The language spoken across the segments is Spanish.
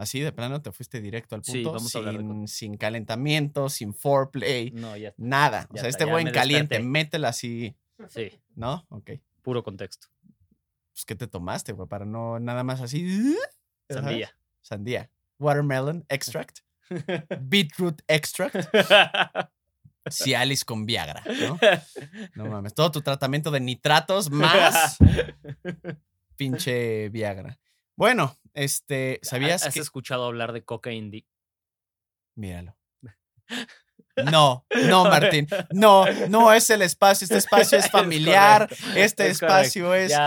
Así de plano te fuiste directo al punto, Sí, vamos a hablar de sin, calentamiento, sin foreplay, No, ya. nada. O sea, este buen caliente, desperté. métela así, Sí, ¿no? Ok. puro contexto. Pues, ¿qué te tomaste, güey? Para no nada más así. ¿sabes? Sandía. Sandía. Watermelon extract. Beetroot extract. Cialis con Viagra, ¿no? No mames. Todo tu tratamiento de nitratos más pinche Viagra. Bueno, este, ¿sabías ¿Has que...? escuchado hablar de cocaine dick? Míralo. No, no, Martín. No, no es el espacio. Este espacio es familiar. Este es espacio es.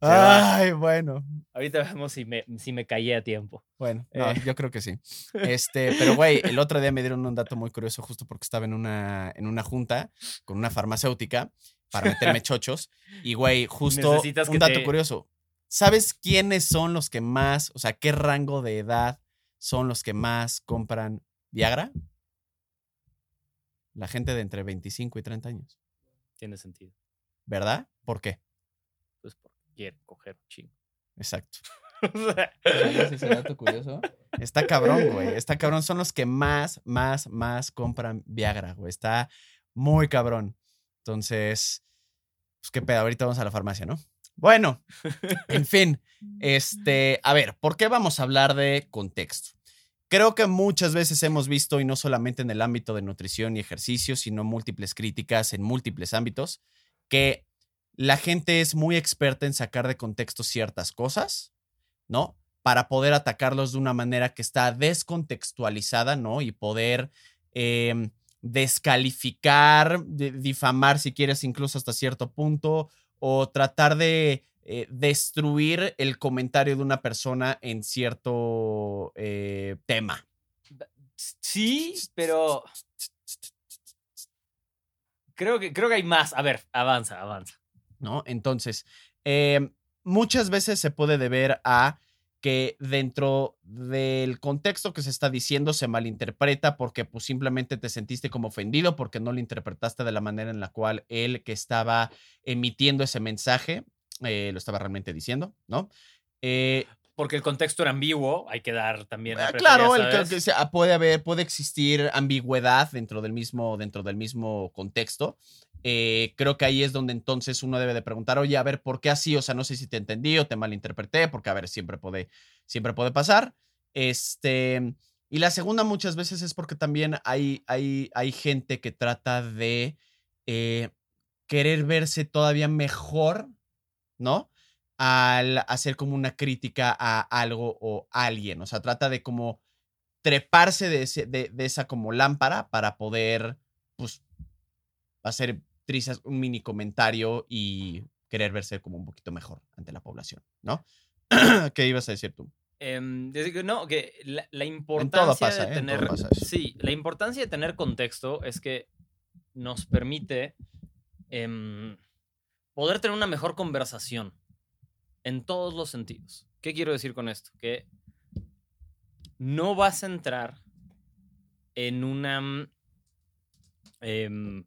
Ay, bueno. Ahorita vemos si me, si me callé a tiempo. Bueno, no, Eh. yo creo que sí. Este, pero güey, el otro día me dieron un dato muy curioso justo porque estaba en una, en una junta con una farmacéutica para meterme chochos. Y güey, justo Necesitas un dato te- curioso. ¿Sabes quiénes son los que más, o sea, qué rango de edad son los que más compran Viagra? La gente de entre 25 y 30 años, Tiene sentido. ¿verdad? ¿Por qué? Pues porque quiere coger un chingo. Exacto. ¿Sabías ese dato curioso? Está cabrón, güey. Está cabrón. Son los que más, más, más compran Viagra, güey. Está muy cabrón. Entonces, pues qué pedo. Ahorita vamos a la farmacia, ¿no? Bueno, en fin. Este, a ver, ¿por qué vamos a hablar de contexto? Creo que muchas veces hemos visto, y no solamente en el ámbito de nutrición y ejercicio, sino múltiples críticas en múltiples ámbitos, que la gente es muy experta en sacar de contexto ciertas cosas, ¿no? Para poder atacarlos de una manera que está descontextualizada, ¿no? Y poder em, descalificar, de- difamar, si quieres, incluso hasta cierto punto, o tratar de eh, destruir el comentario de una persona en cierto eh, tema. Sí, pero creo que, creo que hay más. A ver, avanza, avanza. ¿no? Entonces, eh, muchas veces se puede deber a que dentro del contexto que se está diciendo se malinterpreta porque pues simplemente te sentiste como ofendido porque no lo interpretaste de la manera en la cual él que estaba emitiendo ese mensaje eh, lo estaba realmente diciendo, ¿no? Eh, Porque el contexto era ambiguo, hay que dar también. la Ah, claro, preferencia, el que- sea- puede haber, puede existir ambigüedad dentro del mismo, dentro del mismo contexto. Eh, creo que ahí es donde entonces uno debe de preguntar, oye, a ver, ¿por qué así? O sea, no sé si te entendí o te malinterpreté, porque a ver, siempre puede, siempre puede pasar. Este, y la segunda muchas veces es porque también hay, hay, hay gente que trata de eh, querer verse todavía mejor, ¿no? al hacer como una crítica a algo o alguien. O sea, trata de como treparse de, ese- de, de esa como lámpara para poder, pues, hacer trizas, un mini comentario y querer verse como un poquito mejor ante la población, ¿no? ¿Qué ibas a decir tú? Que- no, que la, importancia pasa, de ¿eh? Tener. Sí, la importancia de tener contexto es que nos permite em, poder tener una mejor conversación en todos los sentidos. ¿Qué quiero decir con esto? Que no vas a entrar en una em,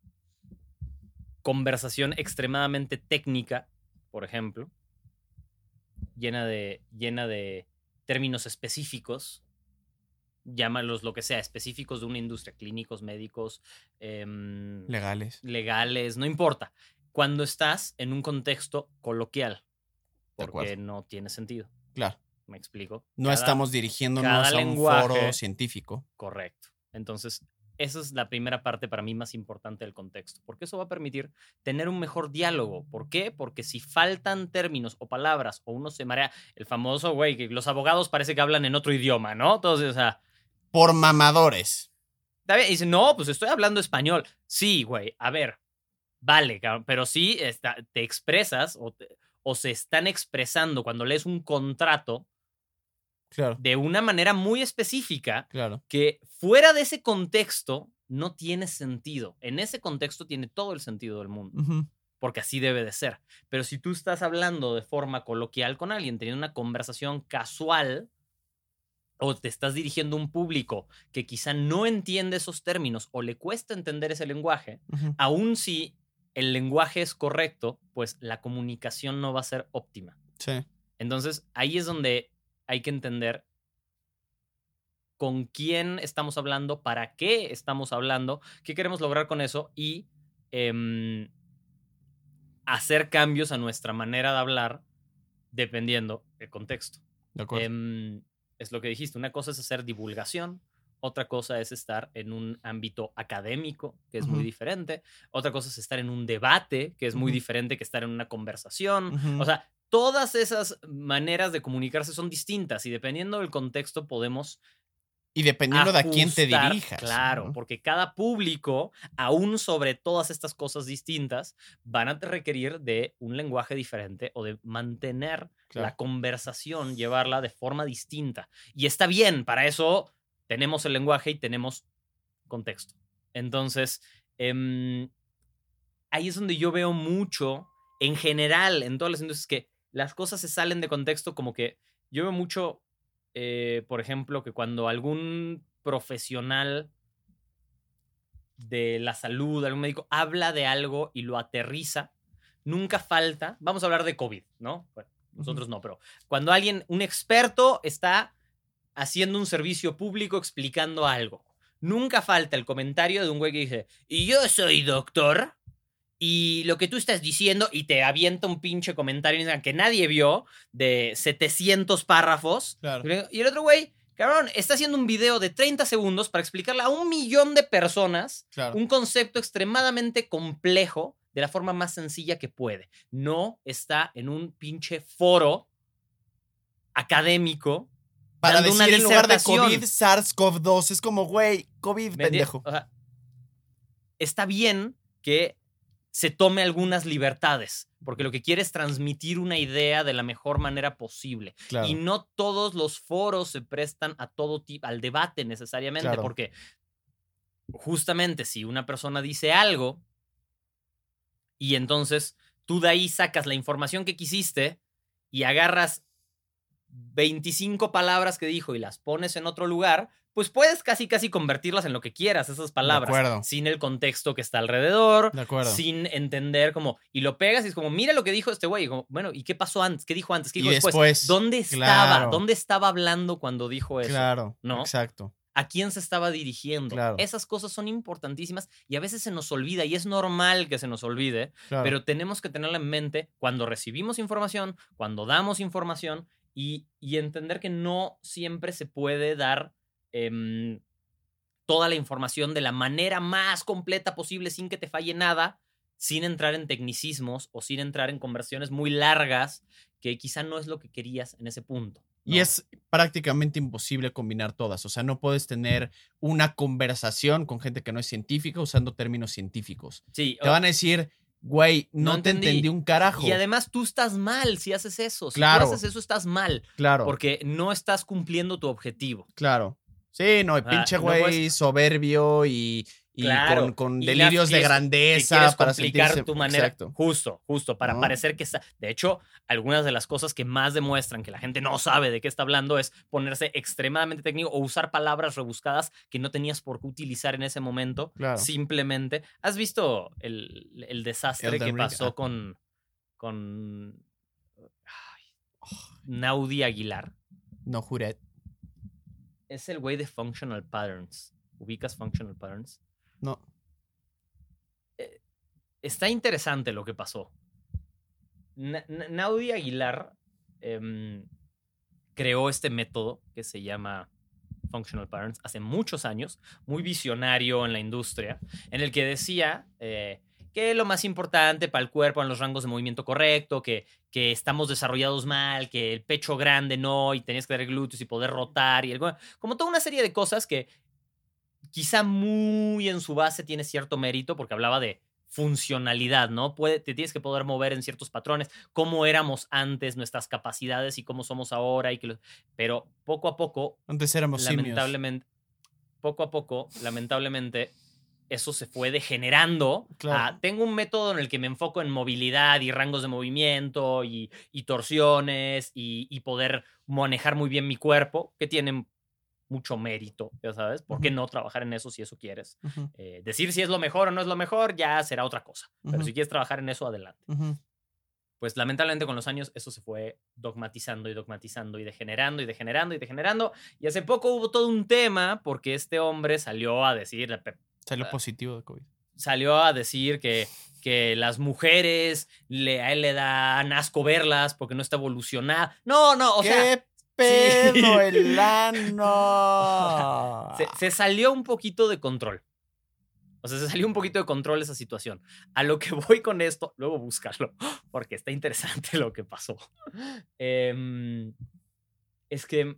conversación extremadamente técnica, por ejemplo, llena de, llena de términos específicos, llámalos lo que sea, específicos de una industria, clínicos, médicos, em, Legales. legales, no importa. Cuando estás en un contexto coloquial, porque no tiene sentido. Claro. ¿Me explico? No Cada- estamos dirigiéndonos a un lenguaje- foro científico. Correcto. Entonces, esa es la primera parte para mí más importante del contexto, porque eso va a permitir tener un mejor diálogo. ¿Por qué? Porque si faltan términos o palabras o uno se marea, el famoso, güey, que los abogados parece que hablan en otro idioma, ¿no? Entonces, o sea, Por mamadores. y dice, no, pues estoy hablando español. Sí, güey, a ver, vale, pero sí está- te expresas o, te- o se están expresando cuando lees un contrato Claro, de una manera muy específica claro. que fuera de ese contexto no tiene sentido. En ese contexto tiene todo el sentido del mundo, porque así debe de ser. Pero si tú estás hablando de forma coloquial con alguien, teniendo una conversación casual, o te estás dirigiendo a un público que quizá no entiende esos términos o le cuesta entender ese lenguaje, aun si el lenguaje es correcto, pues la comunicación no va a ser óptima. Sí. Entonces, ahí es donde hay que entender con quién estamos hablando, para qué estamos hablando, qué queremos lograr con eso y em, hacer cambios a nuestra manera de hablar dependiendo del contexto. De acuerdo. Em, es lo que dijiste, una cosa es hacer divulgación, otra cosa es estar en un ámbito académico, que es muy diferente, otra cosa es estar en un debate, que es muy diferente que estar en una conversación. O sea, todas esas maneras de comunicarse son distintas y dependiendo del contexto podemos y dependiendo de a quién te dirijas. Claro, ¿no? porque cada público, aún sobre todas estas cosas distintas, van a requerir de un lenguaje diferente o de mantener Claro. la conversación, llevarla de forma distinta. Y está bien, para eso tenemos el lenguaje y tenemos contexto. Entonces, em, ahí es donde yo veo mucho, en general, en todas las industrias, que las cosas se salen de contexto, como que yo veo mucho, eh, por ejemplo, que cuando algún profesional de la salud, algún médico, habla de algo y lo aterriza, nunca falta, vamos a hablar de COVID, ¿no? Bueno, nosotros no, pero cuando alguien, un experto está haciendo un servicio público explicando algo, nunca falta el comentario de un güey que dice, y yo soy doctor, y lo que tú estás diciendo, y te avienta un pinche comentario que nadie vio, de 700 párrafos, Claro. y el otro güey, cabrón, está haciendo un video de 30 segundos para explicarle a un millón de personas Claro. un concepto extremadamente complejo de la forma más sencilla que puede. No está en un pinche foro académico. Para decir una en lugar de. COVID, SARS-CoV-2, es como, güey, COVID, pendejo. O sea, está bien que se tome algunas libertades, porque lo que quiere es transmitir una idea de la mejor manera posible. Claro. Y no todos los foros se prestan a todo tipo, al debate necesariamente, Claro. porque justamente si una persona dice algo y entonces tú de ahí sacas la información que quisiste y agarras 25 palabras que dijo y las pones en otro lugar, pues puedes casi casi convertirlas en lo que quieras, esas palabras, acuerdo. sin el contexto que está alrededor, De acuerdo. sin entender como, y lo pegas y es como, mira lo que dijo este güey, y como, bueno, ¿y qué pasó antes? ¿Qué dijo antes? ¿Qué Y dijo después? después, ¿Dónde estaba? ¿Dónde estaba hablando cuando dijo eso? Claro. ¿no? Exacto. ¿A quién se estaba dirigiendo? Claro. Esas cosas son importantísimas y a veces se nos olvida y es normal que se nos olvide, Claro. pero tenemos que tenerla en mente cuando recibimos información, cuando damos información y, y entender que no siempre se puede dar em, toda la información de la manera más completa posible sin que te falle nada, sin entrar en tecnicismos o sin entrar en conversiones muy largas que quizá no es lo que querías en ese punto. Y es prácticamente imposible combinar todas. O sea, no puedes tener una conversación con gente que no es científica usando términos científicos. Sí, Te van a decir, güey, no, No te entendí. entendí un carajo. Y además tú estás mal si haces eso. Si Claro. tú haces eso, estás mal. claro, Porque no estás cumpliendo tu objetivo. claro. Sí, no, y Ah, pinche no güey puedes- soberbio y, y Claro. con, delirios y de que grandeza para complicar sentirse- tu manera. Exacto. Justo, justo, para ¿No? parecer que está. De hecho, algunas de las cosas que más demuestran que la gente no sabe de qué está hablando es ponerse extremadamente técnico o usar palabras rebuscadas que no tenías por qué utilizar en ese momento. Claro. Simplemente. ¿Has visto el, el desastre Elden que Ring, pasó ah. con. con. ay, Naudi Aguilar? No, Juret. Es el güey de Functional Patterns. ¿Ubicas Functional Patterns? No. está interesante lo que pasó. Na- Na- Naudi Aguilar em, creó este método que se llama Functional Patterns hace muchos años, muy visionario en la industria, en el que decía eh, que lo más importante para el cuerpo en los rangos de movimiento correcto, que, que estamos desarrollados mal, que el pecho grande no, y tenías que dar glúteos y poder rotar, y el- como toda una serie de cosas que quizá muy en su base tiene cierto mérito, porque hablaba de funcionalidad, ¿no? Puede, te tienes que poder mover en ciertos patrones, cómo éramos antes, nuestras capacidades y cómo somos ahora, y que pero poco a poco Antes éramos simios. lamentablemente, poco a poco, lamentablemente, eso se fue degenerando. Claro. a, tengo un método en el que me enfoco en movilidad y rangos de movimiento y, y torsiones y, y poder manejar muy bien mi cuerpo, que tienen mucho mérito, ya sabes. ¿Por qué no trabajar en eso si eso quieres? Eh, decir si es lo mejor o no es lo mejor ya será otra cosa. Pero si quieres trabajar en eso, adelante pues lamentablemente con los años eso se fue dogmatizando y dogmatizando y degenerando y degenerando y degenerando. Y hace poco hubo todo un tema porque este hombre salió a decir, Salió Ah. positivo de COVID. salió a decir que, que las mujeres le, a él le dan asco verlas porque no está evolucionada. No, no, o sea, ¡Qué pedo sí. el ano! se, se salió un poquito de control. O sea, se salió un poquito de control esa situación. A lo que voy con esto, luego búscalo, porque está interesante lo que pasó. Em, es que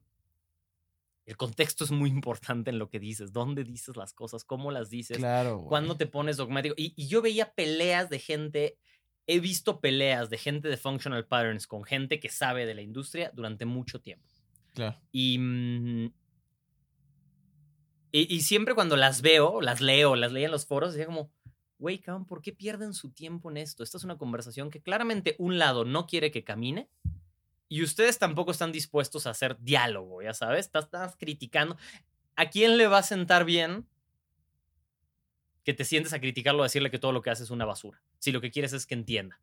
el contexto es muy importante en lo que dices, dónde dices las cosas, cómo las dices, Claro, cuándo te pones dogmático. Y, y yo veía peleas de gente, he visto peleas de gente de functional patterns con gente que sabe de la industria durante mucho tiempo. Claro. Y, mm, y, y siempre cuando las veo, las leo, las leía en los foros, decía como, güey, cabrón, ¿por qué pierden su tiempo en esto? Esta es una conversación que claramente un lado no quiere que camine y ustedes tampoco están dispuestos a hacer diálogo, ya sabes, estás, estás criticando. ¿A quién le va a sentar bien que te sientes a criticarlo, a decirle que todo lo que hace es una basura? Si lo que quieres es que entienda.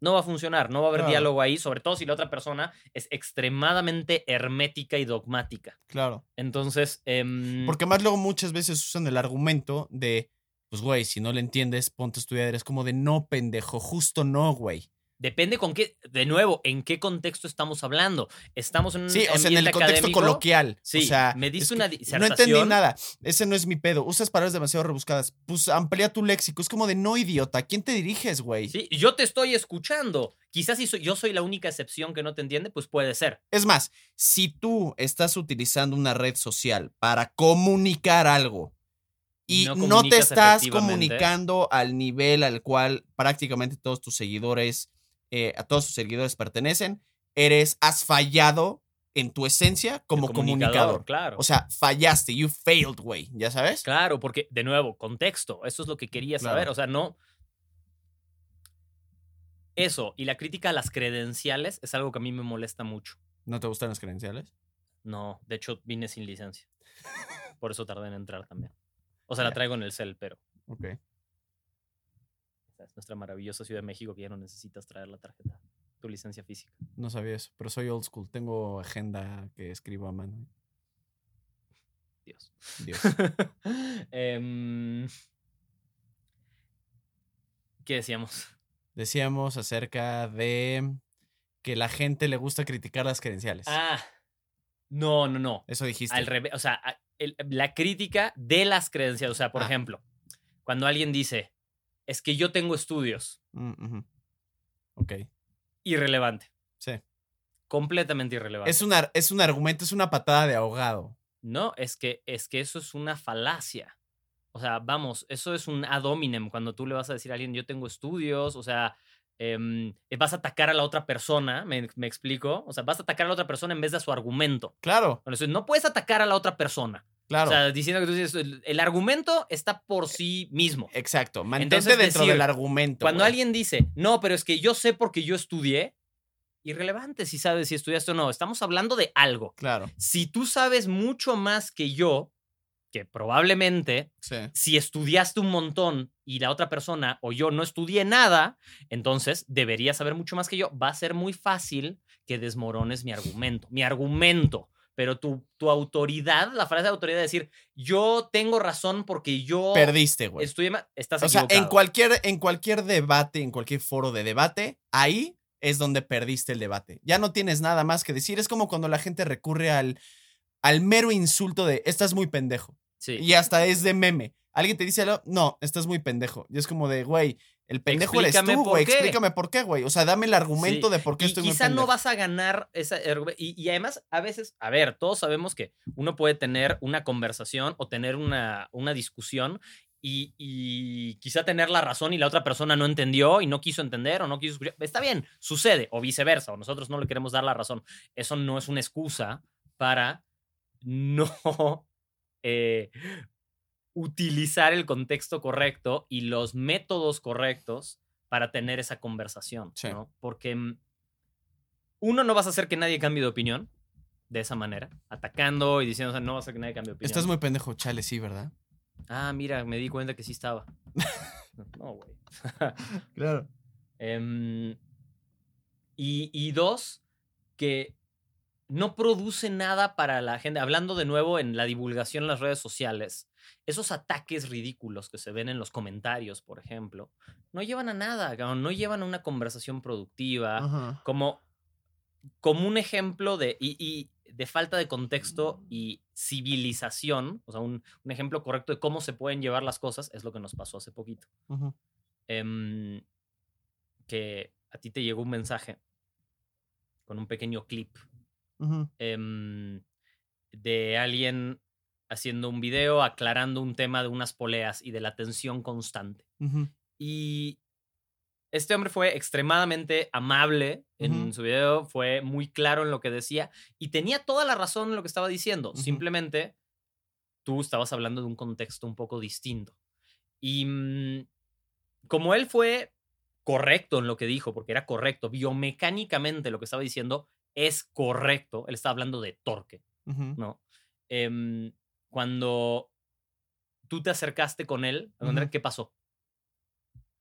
No va a funcionar, no va a haber Claro. diálogo ahí, sobre todo si la otra persona es extremadamente hermética y dogmática. Claro. Entonces, em, Porque más luego muchas veces usan el argumento de, pues, güey, si no le entiendes, ponte a estudiar. Es como de, no, pendejo, justo no, güey. Depende con qué, de nuevo, en qué contexto estamos hablando. Estamos en un Sí, o sea, en el contexto académico? coloquial. Sí, o sea, me diste una No disertación. entendí nada. Ese no es mi pedo. Usas palabras demasiado rebuscadas. Pues amplía tu léxico. Es como de, no, idiota. ¿A quién te diriges, güey? Sí, yo te estoy escuchando. Quizás si soy- yo soy la única excepción que no te entiende, pues puede ser. Es más, si tú estás utilizando una red social para comunicar algo y No no, te estás comunicando al nivel al cual prácticamente todos tus seguidores, eh, a todos tus seguidores pertenecen, eres, has fallado en tu esencia como El comunicador. Claro. O sea, fallaste, you failed, güey, ¿ya sabes? Claro, porque, de nuevo, contexto. Eso es lo que quería Claro. saber. O sea, no. Eso y la crítica a las credenciales es algo que a mí me molesta mucho. ¿No te gustan las credenciales? No, de hecho, vine sin licencia. Por eso tardé en entrar también. O sea, la traigo en el cel, pero Ok. Esa es nuestra maravillosa Ciudad de México que ya no necesitas traer la tarjeta, tu licencia física. No sabía eso, pero soy old school. Tengo agenda que escribo a mano. Dios. Dios. Em, ¿Qué decíamos? Decíamos acerca de que la gente le gusta criticar las credenciales. Ah, no, no, no. Eso dijiste. Al revés, o sea, el- la crítica de las credenciales. O sea, por Ah. ejemplo, cuando alguien dice, es que yo tengo estudios, Mm. Ok. irrelevante, Sí. completamente irrelevante. Es, una, es un argumento, es una patada de ahogado. No, es que, es que eso es una falacia. O sea, vamos, eso es un ad hominem cuando tú le vas a decir a alguien, yo tengo estudios, o sea, em, vas a atacar a la otra persona, ¿me, me explico? O sea, vas a atacar a la otra persona en vez de a su argumento. Claro, eso- no puedes atacar a la otra persona. Claro. O sea, diciendo que tú dices, el, el argumento está por sí mismo. Exacto. Mantente Entonces, dentro decir, del argumento. Cuando güey. alguien dice, no, pero es que yo sé porque yo estudié, irrelevante si sabes si estudiaste o no. Estamos hablando de algo. Claro. Si tú sabes mucho más que yo, que probablemente Sí. si estudiaste un montón y la otra persona o yo no estudié nada, entonces deberías saber mucho más que yo. Va a ser muy fácil que desmorones mi argumento. Mi argumento. Pero tu, tu autoridad, la frase de autoridad de decir, yo tengo razón porque yo Perdiste, güey. más, estás O sea, en cualquier, en cualquier debate, en cualquier foro de debate, ahí es donde perdiste el debate. Ya no tienes nada más que decir. Es como cuando la gente recurre al. al mero insulto de estás muy pendejo. Sí. Y hasta es de meme. Alguien te dice algo, no, estás muy pendejo. Y es como de, güey, el pendejo eres Explícame tú, por güey. Explícame por qué, güey. O sea, dame el argumento Sí. de por qué y estoy quizá no vas a ganar esa y, y además a veces a ver todos sabemos que uno puede tener una conversación o tener una, una discusión y, y quizá tener la razón y la otra persona no entendió y no quiso entender o no quiso escuchar está bien sucede o viceversa o nosotros no le queremos dar la razón eso no es una excusa para no eh, utilizar el contexto correcto y los métodos correctos para tener esa conversación, Sí. ¿no? Porque mm, uno no vas a hacer que nadie cambie de opinión de esa manera, atacando y diciendo, o sea, no vas a hacer que nadie cambie de opinión. Estás muy pendejo, chale, sí, ¿verdad? Ah, mira, me di cuenta que sí estaba. no, güey. Claro. Em, y, y dos, que no produce nada para la gente. Hablando de nuevo en la divulgación en las redes sociales, esos ataques ridículos que se ven en los comentarios, por ejemplo, no llevan a nada, no llevan a una conversación productiva. Ajá. Como, como un ejemplo de, y, y de falta de contexto y civilización, o sea, un, un ejemplo correcto de cómo se pueden llevar las cosas, es lo que nos pasó hace poquito em, que a ti te llegó un mensaje con un pequeño clip em, de alguien haciendo un video aclarando un tema de unas poleas y de la tensión constante. Y este hombre fue extremadamente amable en su video, fue muy claro en lo que decía y tenía toda la razón en lo que estaba diciendo. Simplemente tú estabas hablando de un contexto un poco distinto. Y mm, como él fue correcto en lo que dijo, porque era correcto, biomecánicamente lo que estaba diciendo es correcto, él estaba hablando de torque. ¿no? Em, cuando tú te acercaste con él. ¿qué pasó?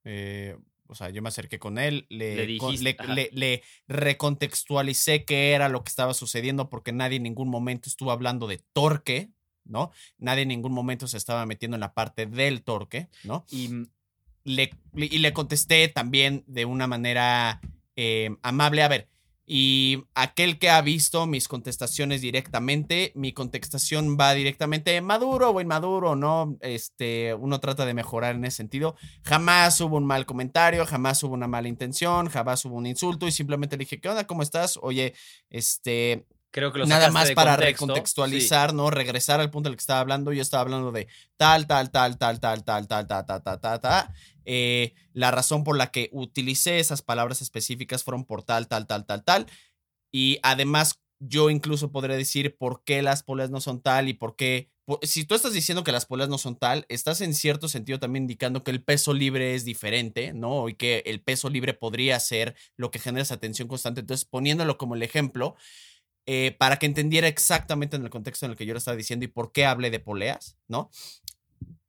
Eh, o sea, yo me acerqué con él, le, Le dijiste, le, ajá. le- le recontextualicé qué era lo que estaba sucediendo porque nadie en ningún momento estuvo hablando de torque, ¿no? Nadie en ningún momento se estaba metiendo en la parte del torque, ¿no? Y le, le- y le contesté también de una manera eh, amable. A ver, y aquel que ha visto mis contestaciones directamente, mi contestación va directamente maduro o inmaduro, ¿no? Este, uno trata de mejorar en ese sentido. Jamás hubo un mal comentario, jamás hubo una mala intención, jamás hubo un insulto y simplemente le dije, ¿qué onda? ¿Cómo estás? Oye, este, creo que lo Nada más de para contexto. recontextualizar, ¿no? Regresar al punto del que estaba hablando. Yo estaba hablando de tal, tal, tal, tal, tal, tal, tal, tal, tal, tal, tal, tal. Eh, la razón por la que utilicé esas palabras específicas fueron por tal, tal, tal, tal, tal. Y además, yo incluso podría decir por qué las poleas no son tal y por qué. po- Si tú estás diciendo que las poleas no son tal, estás en cierto sentido también indicando que el peso libre es diferente, ¿no? Y que el peso libre podría ser lo que genera esa tensión constante. Entonces, poniéndolo como el ejemplo, eh, para que entendiera exactamente en el contexto en el que yo lo estaba diciendo y por qué hablé de poleas, ¿no?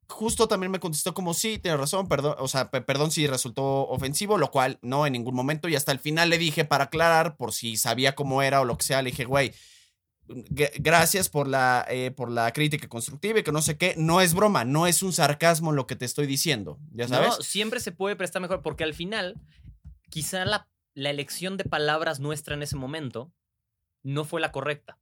Justo también me contestó como sí, tienes razón, perdón, o sea, pe- perdón si resultó ofensivo, lo cual no en ningún momento y hasta el final le dije para aclarar por si sabía cómo era o lo que sea, le dije, güey, gracias por la, eh, por la crítica constructiva y que no sé qué, no es broma, no es un sarcasmo lo que te estoy diciendo, ¿ya sabes? No, siempre se puede prestar mejor, porque al final, quizá la, la elección de palabras nuestra en ese momento no fue la correcta,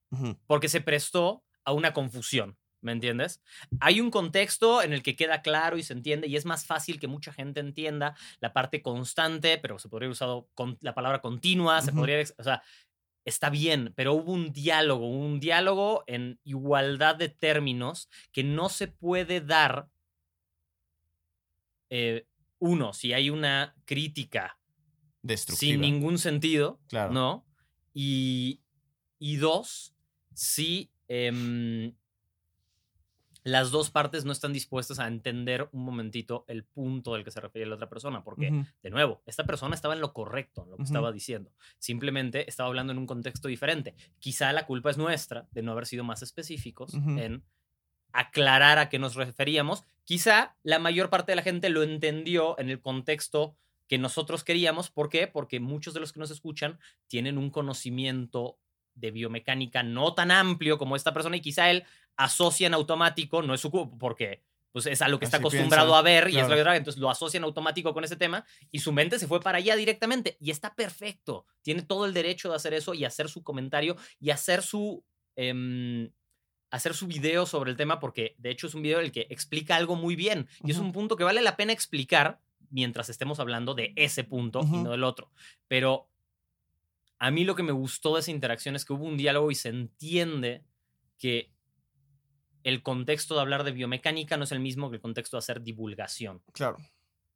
porque se prestó a una confusión. ¿Me entiendes? Hay un contexto en el que queda claro y se entiende y es más fácil que mucha gente entienda la parte constante, pero se podría haber usado con la palabra continua, se podría, o sea, está bien, pero hubo un diálogo, un diálogo en igualdad de términos que no se puede dar. eh, uno, si hay una crítica Destructiva. sin ningún sentido, Claro. ¿no? Y, y dos, si em, las dos partes no están dispuestas a entender un momentito el punto del que se refiere la otra persona, porque, de nuevo, esta persona estaba en lo correcto, en lo que estaba diciendo. Simplemente estaba hablando en un contexto diferente. Quizá la culpa es nuestra de no haber sido más específicos en aclarar a qué nos referíamos. Quizá la mayor parte de la gente lo entendió en el contexto que nosotros queríamos. ¿Por qué? Porque muchos de los que nos escuchan tienen un conocimiento de biomecánica no tan amplio como esta persona y quizá él asocia en automático, no es su porque pues es a lo que está acostumbrado piensa, a ver y es lo claro. que trae, entonces lo asocia en automático con ese tema y su mente se fue para allá directamente y está perfecto, tiene todo el derecho de hacer eso y hacer su comentario y hacer su, em, hacer su video sobre el tema porque de hecho es un video en el que explica algo muy bien y es un punto que vale la pena explicar mientras estemos hablando de ese punto y no del otro. Pero a mí lo que me gustó de esa interacción es que hubo un diálogo y se entiende que el contexto de hablar de biomecánica no es el mismo que el contexto de hacer divulgación. Claro.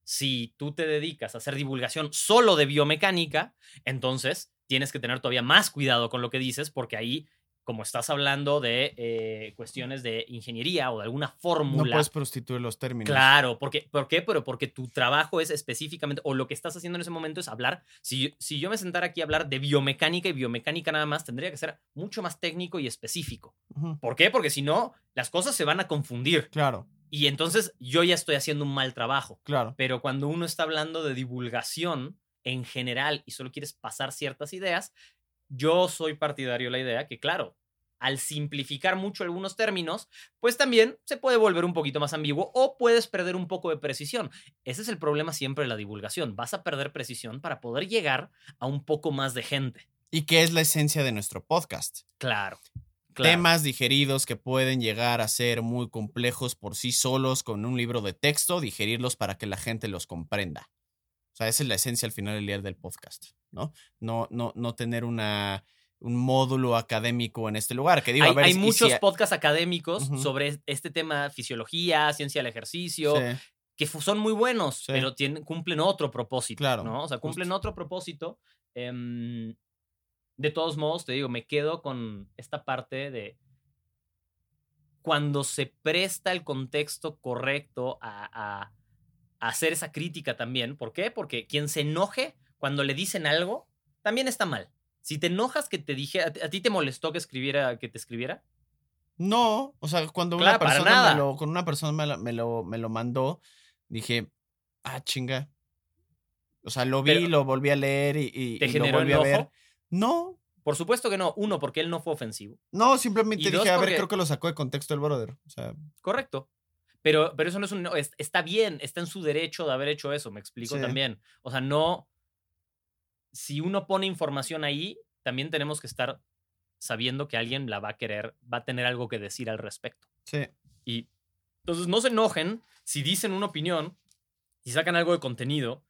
Si tú te dedicas a hacer divulgación solo de biomecánica, entonces tienes que tener todavía más cuidado con lo que dices porque ahí, como estás hablando de eh, cuestiones de ingeniería o de alguna No fórmula, puedes prostituir los términos. Claro, porque, ¿por qué? Pero porque tu trabajo es específicamente, o lo que estás haciendo en ese momento es hablar. Si, yo- si yo me sentara aquí a hablar de biomecánica y biomecánica nada más, tendría que ser mucho más técnico y específico. Ujú. ¿Por qué? Porque si no, las cosas se van a confundir. Claro, Y entonces yo ya estoy haciendo un mal trabajo. claro. Pero cuando uno está hablando de divulgación en general y solo quieres pasar ciertas ideas, yo soy partidario de la idea que, claro, al simplificar mucho algunos términos, pues también se puede volver un poquito más ambiguo o puedes perder un poco de precisión. Ese es el problema siempre de la divulgación. Vas a perder precisión para poder llegar a un poco más de gente. ¿Y qué es la esencia de nuestro podcast? Claro. claro. Temas digeridos que pueden llegar a ser muy complejos por sí solos con un libro de texto, digerirlos para que la gente los comprenda. O sea, esa es la esencia al final del día del podcast, ¿no? No, no, no tener una, un módulo académico en este lugar. Que digo, hay a ver, hay y si muchos podcasts académicos sobre este tema, fisiología, ciencia del ejercicio, Sí, que son muy buenos, Sí. pero tienen, cumplen otro propósito. Claro, ¿no? O sea, justo. cumplen otro propósito. em, de todos modos, te digo, me quedo con esta parte de cuando se presta el contexto correcto a, a- a hacer esa crítica también. ¿Por qué? Porque quien se enoje cuando le dicen algo, también está mal. Si te enojas que te dije, ¿a, ti- a ti te molestó que escribiera, que te escribiera? No, o sea, cuando Claro, una persona nada. me lo, con una persona me lo, me lo, me lo mandó, dije, ah, chinga. O sea, lo vi, Pero, lo volví a leer y, y- ¿Te y lo generó volví a ver. enojo? No, Por supuesto que no. Uno, porque él no fue ofensivo. no, simplemente Y dije, dos, a ver, porque- creo que lo sacó de contexto el brother. O sea, Correcto. Pero, pero eso no es un. no, es- está bien, está en su derecho de haber hecho eso, me explico Sí. también. O sea, no. Si uno pone información ahí, también tenemos que estar sabiendo que alguien la va a querer, va a tener algo que decir al respecto. sí. Y entonces no se enojen si dicen una opinión y sacan algo de contenido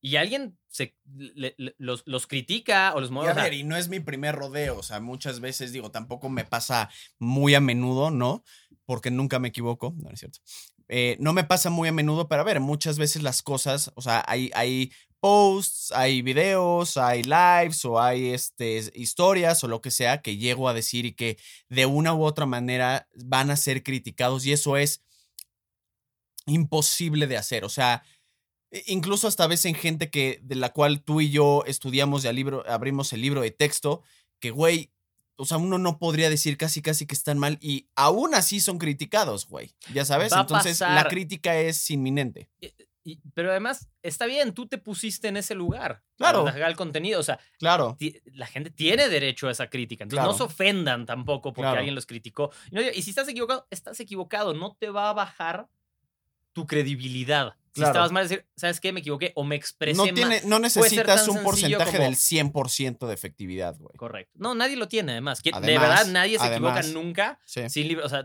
y alguien se, le- le- los, los critica o los Y mueve. a ver, y no es mi primer rodeo, o sea, muchas veces digo, tampoco me pasa muy a menudo, ¿no? Porque nunca me equivoco, no no es cierto. Eh, no me pasa muy a menudo, pero a ver, muchas veces las cosas, o sea, hay, hay posts, hay videos, hay lives o hay este, historias o lo que sea que llego a decir y que de una u otra manera van a ser criticados y eso es imposible de hacer, o sea, e- incluso hasta veces en gente que de la cual tú y yo estudiamos ya libro, abrimos el libro de texto, que güey, o sea, uno no podría decir casi casi que están mal y aún así son criticados, güey. Ya sabes, entonces la crítica es inminente. Y- pero además, está bien, tú te pusiste en ese lugar. Claro. Para el contenido. O sea, Claro. la gente tiene derecho a esa crítica. Entonces no se ofendan tampoco porque Claro. alguien los criticó. Y, no diga- y si estás equivocado, estás equivocado. No te va a bajar tu credibilidad. Si Claro. estabas mal, decir, ¿sabes qué? Me equivoqué o me expresé No, mal. tiene, no necesitas un porcentaje como- del 100% de efectividad, güey. Correcto. No, nadie lo tiene, además. ¿Quién- de verdad, nadie se además. equivoca nunca Sí. sin libro. O sea,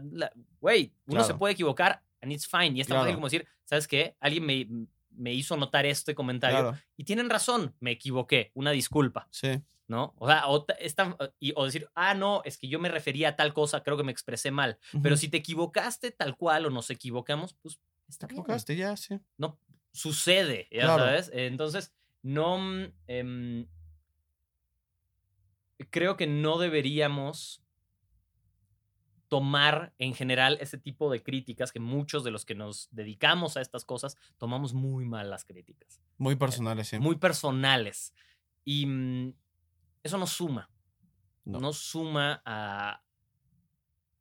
güey, uno se puede equivocar and it's fine. Y es tan fácil como decir, ¿sabes qué? Alguien me, me hizo notar este comentario Claro, y tienen razón, me equivoqué, una disculpa, sí. ¿no? O sea, o, ta- es tan- y- o decir, ah, no, es que yo me refería a tal cosa, creo que me expresé mal. Pero si te equivocaste tal cual o nos equivocamos, pues está Te bien. equivocaste, ya, sí. No, sucede, ya Claro. sabes. Entonces, no. mm, em, creo que no deberíamos tomar en general ese tipo de críticas que muchos de los que nos dedicamos a estas cosas tomamos muy mal las críticas, Muy personales, sí. muy personales. Y mm, eso no suma, No. no, suma a,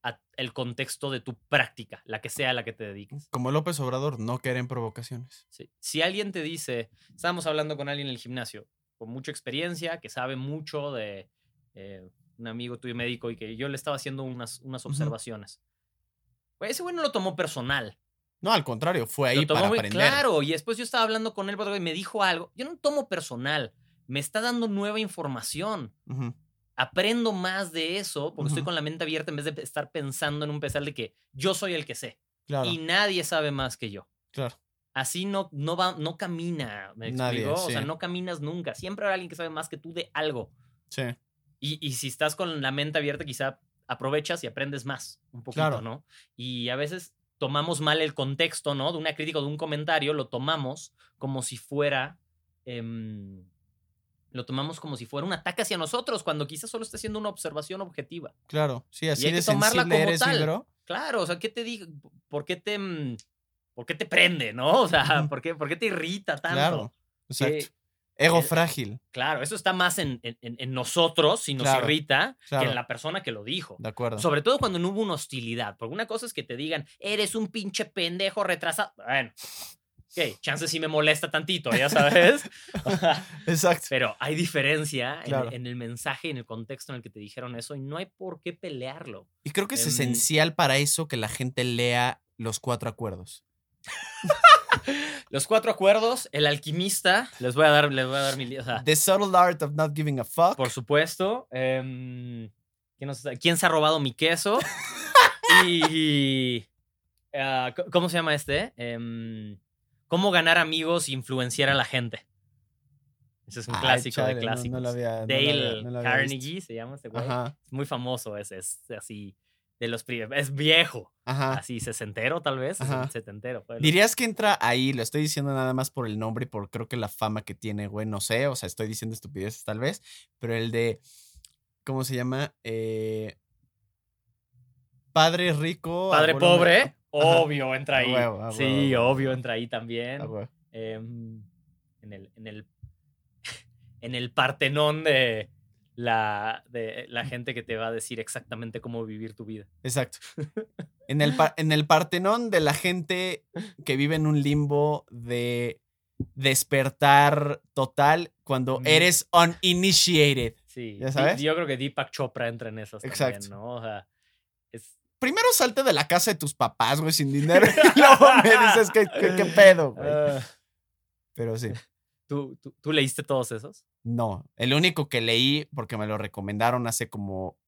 a el contexto de tu práctica, la que sea a la que te dediques. Como López Obrador, no quieren provocaciones. Sí. Si alguien te dice, estábamos hablando con alguien en el gimnasio, con mucha experiencia, que sabe mucho de eh, un amigo tuyo médico y que yo le estaba haciendo unas, unas observaciones. Güey, ese güey no lo tomó personal. No, al contrario, fue ahí lo tomó para muy aprender. claro. Y después yo estaba hablando con él y me dijo algo. Yo no tomo personal. Me está dando nueva información. Aprendo más de eso porque estoy con la mente abierta en vez de estar pensando en un pesar de que yo soy el que sé Claro, y nadie sabe más que yo. claro. Así no, no va, no camina, ¿me Nadie? O sea, no caminas nunca. Siempre habrá alguien que sabe más que tú de algo. Sí, Y, y si estás con la mente abierta, quizá aprovechas y aprendes más un poquito, Claro. ¿no? Y a veces tomamos mal el contexto, ¿no? De una crítica o de un comentario, lo tomamos como si fuera. em, lo tomamos como si fuera un ataque hacia nosotros, cuando quizás solo está siendo una observación objetiva. claro. Sí, así hay que de tomarla sensible como eres, tal. Claro, o sea, ¿qué te digo? ¿Por qué te. mm, ¿Por qué te prende, no? O sea. ¿por qué, por qué te irrita tanto? Claro, exacto. Que- Ego eh, frágil, Claro, eso está más en, en- en- en nosotros y nos Claro, irrita que claro. en la persona que lo dijo. de acuerdo. Sobre todo cuando no hubo una hostilidad. Porque una cosa es que te digan, eres un pinche pendejo retrasado. Bueno, ok, chance sí me molesta tantito, ya sabes. Exacto. Pero hay diferencia en- Claro. en, el mensaje, en el contexto en el que te dijeron eso y no hay por qué pelearlo. Y creo que es Em, esencial para eso que la gente lea los cuatro acuerdos. Los cuatro acuerdos, el alquimista, les voy a dar, les voy a dar mi o sea, The subtle art of not giving a fuck. por supuesto. em, ¿quién, nos- quién se ha robado mi queso? y. ah, ¿Cómo se llama este? Em, ¿Cómo ganar amigos e influenciar a la gente? Ese es un Ay, clásico chale, de clásicos. No, lo había, no lo Dale había- no lo había visto. Carnegie se llama este güey. Ajá, Es muy famoso ese, es así. De los primeros. Es viejo. ajá. Así, sesentero tal vez. Ajá. Setentero. ¿Dirías que entra ahí? Lo estoy diciendo nada más por el nombre y por creo que la fama que tiene, güey. No sé, o sea, estoy diciendo estupideces tal vez. Pero el de. ¿Cómo se llama? Eh, padre rico. Padre abuelo pobre, me- obvio, entra ahí. huevo, sí, huevo, obvio, entra ahí también. Em, en el, en el, en el partenón de la, de la gente que te va a decir exactamente cómo vivir tu vida. Exacto. En el, en el Partenón de la gente que vive en un limbo de despertar total cuando eres uninitiated. Sí, ¿Ya sabes? Yo creo que Deepak Chopra entra en esas también, Exacto. ¿no? O sea, es, Primero salte de la casa de tus papás, güey, sin dinero. Y luego me dices qué pedo, güey. ah, Pero sí. ¿tú, tú, tú leíste todos esos? No. El único que leí, porque me lo recomendaron hace como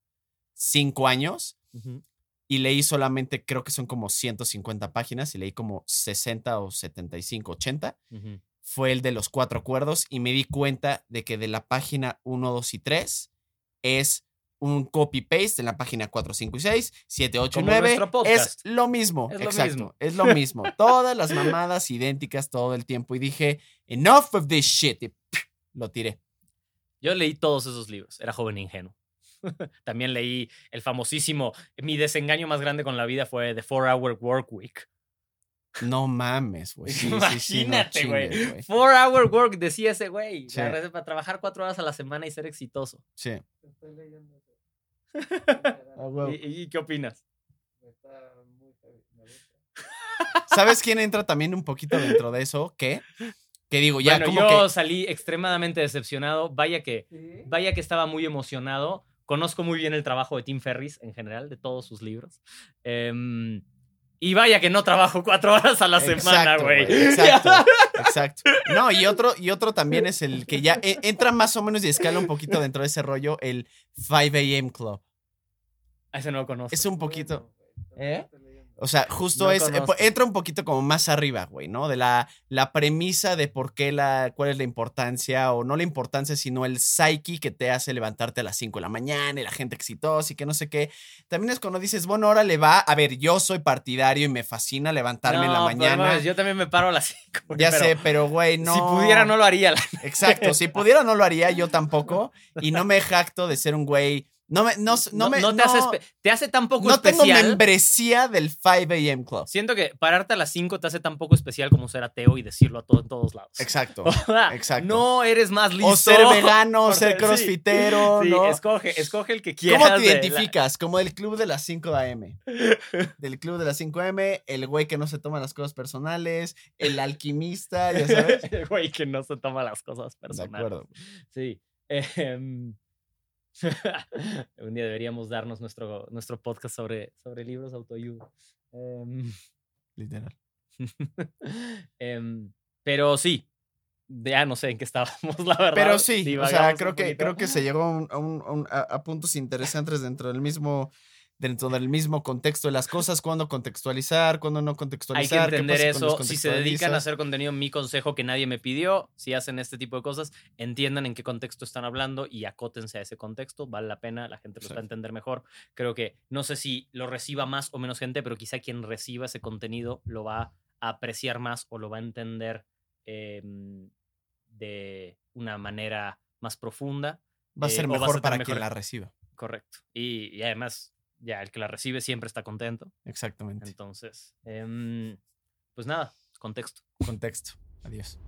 cinco años, y leí solamente, creo que son como 150 páginas, y leí como 60 o 75, 80. Ujú. fue el de los cuatro acuerdos y me di cuenta de que de la página 1, 2 y 3 es un copy-paste en la página 4, 5 y 6, 7, 8 y Como 9. nuestro Es lo mismo. Es lo exacto. mismo. Es lo mismo. Todas las mamadas idénticas todo el tiempo. Y dije, enough of this shit. Y lo tiré. Yo leí todos esos libros, era joven e ingenuo. También leí el famosísimo, mi desengaño más grande con la vida fue The Four Hour Work Week. No mames, güey. Sí, sí, sí, no Imagínate, güey. Four Hour Work, decía ese güey. Para trabajar cuatro horas a la semana y ser exitoso. Sí. ¿Y, y qué opinas? ¿Sabes quién entra también un poquito dentro de eso? ¿Qué? Que digo, ya bueno, como yo que... salí extremadamente decepcionado. Vaya que, vaya que estaba muy emocionado. Conozco muy bien el trabajo de Tim Ferris en general, de todos sus libros. Em, y vaya que no trabajo cuatro horas a la semana, güey. Exacto, exacto. No, y otro, y otro también es el que ya e- entra más o menos y escala un poquito dentro de ese rollo, el 5 a.m. Club. Ese no lo conozco. Es un poquito. ¿Eh? O sea, justo No es. eh, conozco. entra un poquito como más arriba, güey, ¿no? De la, la premisa de por qué la. cuál es la importancia, o no la importancia, sino el psyche que te hace levantarte a las 5 de la mañana y la gente exitosa y que no sé qué. También es cuando dices, bueno, ahora le va. A ver, yo soy partidario y me fascina levantarme en la pero mañana. yo también me paro a las 5. ya sé, pero güey, no. Si pudiera, no lo haría. la- Exacto, si pudiera no lo haría, yo tampoco. Y no me jacto de ser un güey. No me, no, no, No, me, no te, hace te hace tan poco no tengo especial. membresía del 5 a.m. Club. Siento que pararte a las 5 te hace tan poco especial como ser ateo y decirlo a todo, en todos lados. Exacto. O sea, exacto. No eres más listo. O ser vegano, o ser sí, crossfitero, Sí, ¿no? escoge, escoge el que quieras. ¿Cómo te de la- identificas? Como el club de las 5 a.m. Del club de las 5 a.m., el güey que no se toma las cosas personales, el alquimista, ya sabes. El güey que no se toma las cosas De personales. acuerdo. Sí. Em, un día deberíamos darnos nuestro, nuestro podcast sobre, sobre libros autoayuda. Em, Literal. em, pero sí, ya no sé en qué estábamos, la verdad. Pero sí, o sea, creo que, poquito. creo que se llegó a, un- a un- a puntos interesantes dentro del mismo dentro del mismo contexto de las cosas, cuándo contextualizar, cuándo no Hay que contextualizar. entender eso. Si se dedican a hacer contenido, mi consejo que nadie me pidió, si hacen este tipo de cosas, entiendan en qué contexto están hablando y acótense a ese contexto. Vale la pena, la gente Sí. va a entender mejor. Creo que no sé si lo reciba más o menos gente, pero quizá quien reciba ese contenido lo va a apreciar más o lo va a entender em, de una manera más profunda. Va a eh, ser a mejor para mejor- quien la reciba. Correcto. Y, y además, ya el que la recibe siempre está contento. Exactamente. Entonces, em, pues nada, contexto. Contexto. Adiós.